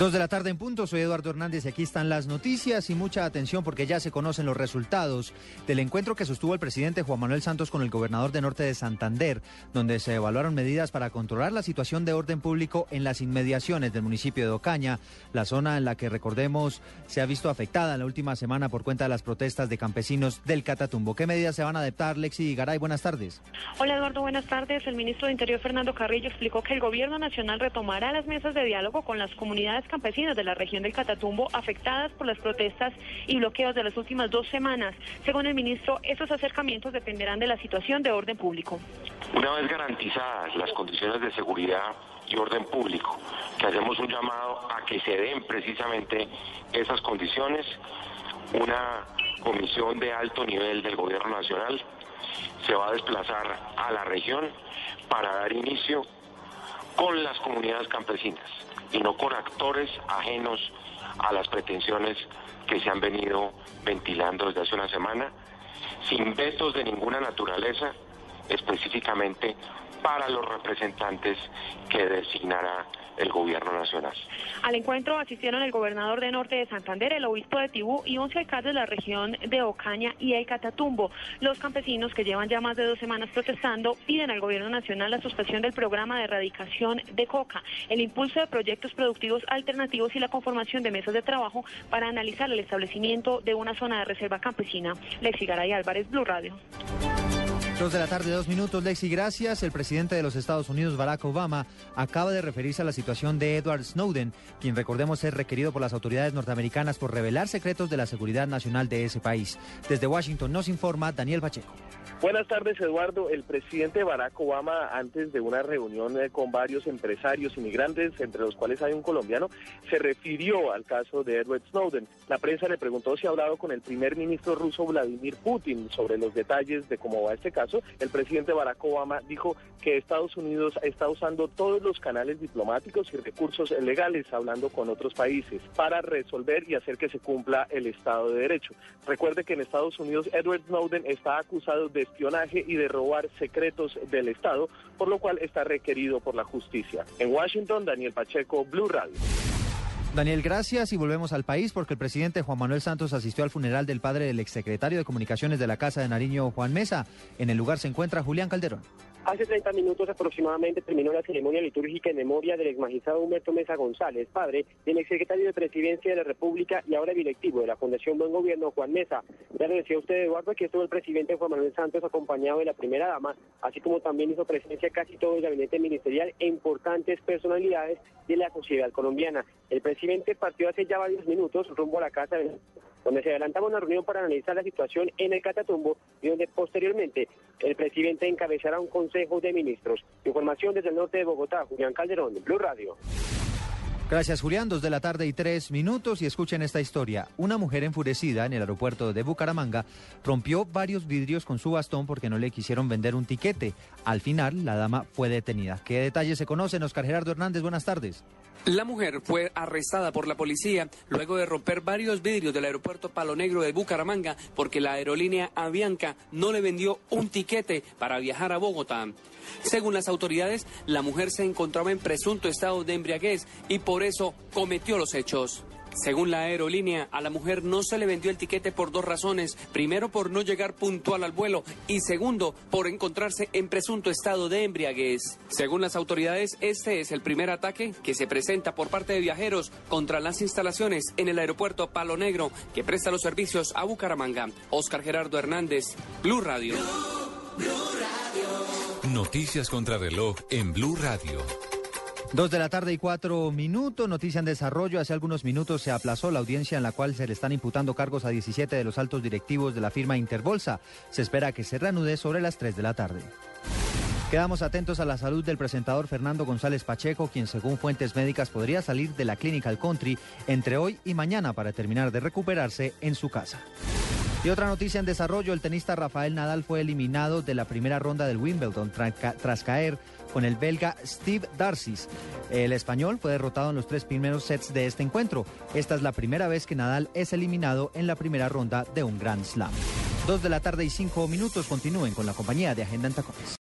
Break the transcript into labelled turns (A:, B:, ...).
A: Dos de la tarde en punto, soy Eduardo Hernández y aquí están las noticias y mucha atención porque ya se conocen los resultados del encuentro que sostuvo el presidente Juan Manuel Santos con el gobernador de Norte de Santander, donde se evaluaron medidas para controlar la situación de orden público en las inmediaciones del municipio de Ocaña, la zona en la que recordemos se ha visto afectada en la última semana por cuenta de las protestas de campesinos del Catatumbo. ¿Qué medidas se van a adaptar, Lexi Garay? Buenas tardes.
B: Hola Eduardo, buenas tardes. El ministro de Interior Fernando Carrillo explicó que el gobierno nacional retomará las mesas de diálogo con las comunidades campesinas de la región del Catatumbo afectadas por las protestas y bloqueos de las últimas dos semanas. Según el ministro, esos acercamientos dependerán de la situación de orden público.
C: Una vez garantizadas las condiciones de seguridad y orden público, que hacemos un llamado a que se den precisamente esas condiciones, una comisión de alto nivel del gobierno nacional se va a desplazar a la región para dar inicio con las comunidades campesinas y no con actores ajenos a las pretensiones que se han venido ventilando desde hace una semana, sin vetos de ninguna naturaleza, específicamente para los representantes que designará el gobierno nacional.
B: Al encuentro asistieron el gobernador de Norte de Santander, el obispo de Tibú y 11 alcaldes de la región de Ocaña y el Catatumbo. Los campesinos que llevan ya más de dos semanas protestando piden al gobierno nacional la suspensión del programa de erradicación de coca, el impulso de proyectos productivos alternativos y la conformación de mesas de trabajo para analizar el establecimiento de una zona de reserva campesina. Lexi Garay Álvarez, Blue Radio.
A: Dos de la tarde, dos minutos, Lexi, gracias. El presidente de los Estados Unidos, Barack Obama, acaba de referirse a la situación de Edward Snowden, quien recordemos es requerido por las autoridades norteamericanas por revelar secretos de la seguridad nacional de ese país. Desde Washington nos informa Daniel Pacheco.
D: Buenas tardes, Eduardo. El presidente Barack Obama, antes de una reunión eh, con varios empresarios inmigrantes, entre los cuales hay un colombiano, se refirió al caso de Edward Snowden. La prensa le preguntó si ha hablado con el primer ministro ruso Vladimir Putin sobre los detalles de cómo va este caso. El presidente Barack Obama dijo que Estados Unidos está usando todos los canales diplomáticos y recursos legales, hablando con otros países, para resolver y hacer que se cumpla el Estado de Derecho. Recuerde que en Estados Unidos Edward Snowden está acusado de espionaje y de robar secretos del Estado, por lo cual está requerido por la justicia. En Washington, Daniel Pacheco, Blue Radio.
A: Daniel, gracias y volvemos al país porque el presidente Juan Manuel Santos asistió al funeral del padre del exsecretario de Comunicaciones de la Casa de Nariño, Juan Mesa. En el lugar se encuentra Julián Calderón.
E: Hace 30 minutos aproximadamente terminó la ceremonia litúrgica en memoria del exmagistrado Humberto Mesa González, padre del exsecretario de Presidencia de la República y ahora directivo de la Fundación Buen Gobierno, Juan Mesa. Ya le decía usted, Eduardo, que estuvo el presidente Juan Manuel Santos acompañado de la primera dama, así como también hizo presencia casi todo el gabinete ministerial e importantes personalidades de la sociedad colombiana. El presidente partió hace ya varios minutos rumbo a la casa de donde se adelantaba una reunión para analizar la situación en el Catatumbo y donde posteriormente el presidente encabezará un consejo de ministros. Información desde el norte de Bogotá, Julián Calderón, Blue Radio.
A: Gracias, Julián. Dos de la tarde y tres minutos y escuchen esta historia. Una mujer enfurecida en el aeropuerto de Bucaramanga rompió varios vidrios con su bastón porque no le quisieron vender un tiquete. Al final, la dama fue detenida. ¿Qué detalles se conocen? Oscar Gerardo Hernández, buenas tardes.
F: La mujer fue arrestada por la policía luego de romper varios vidrios del aeropuerto Palo Negro de Bucaramanga porque la aerolínea Avianca no le vendió un tiquete para viajar a Bogotá. Según las autoridades, la mujer se encontraba en presunto estado de embriaguez y por eso cometió los hechos. Según la aerolínea, a la mujer no se le vendió el tiquete por dos razones. Primero, por no llegar puntual al vuelo y segundo, por encontrarse en presunto estado de embriaguez. Según las autoridades, este es el primer ataque que se presenta por parte de viajeros contra las instalaciones en el aeropuerto Palo Negro que presta los servicios a Bucaramanga. Oscar Gerardo Hernández, Blue Radio.
G: Noticias contra reloj en Blue Radio.
A: Dos de la tarde y cuatro minutos, noticia en desarrollo. Hace algunos minutos se aplazó la audiencia en la cual se le están imputando cargos a 17 de los altos directivos de la firma Interbolsa. Se espera que se reanude sobre las 3 de la tarde. Quedamos atentos a la salud del presentador Fernando González Pacheco, quien según fuentes médicas podría salir de la clínica al country entre hoy y mañana para terminar de recuperarse en su casa. Y otra noticia en desarrollo, el tenista Rafael Nadal fue eliminado de la primera ronda del Wimbledon tras caer con el belga Steve Darcy. El español fue derrotado en los tres primeros sets de este encuentro. Esta es la primera vez que Nadal es eliminado en la primera ronda de un Grand Slam. Dos de la tarde y cinco minutos continúen con la compañía de Agenda en Tacones.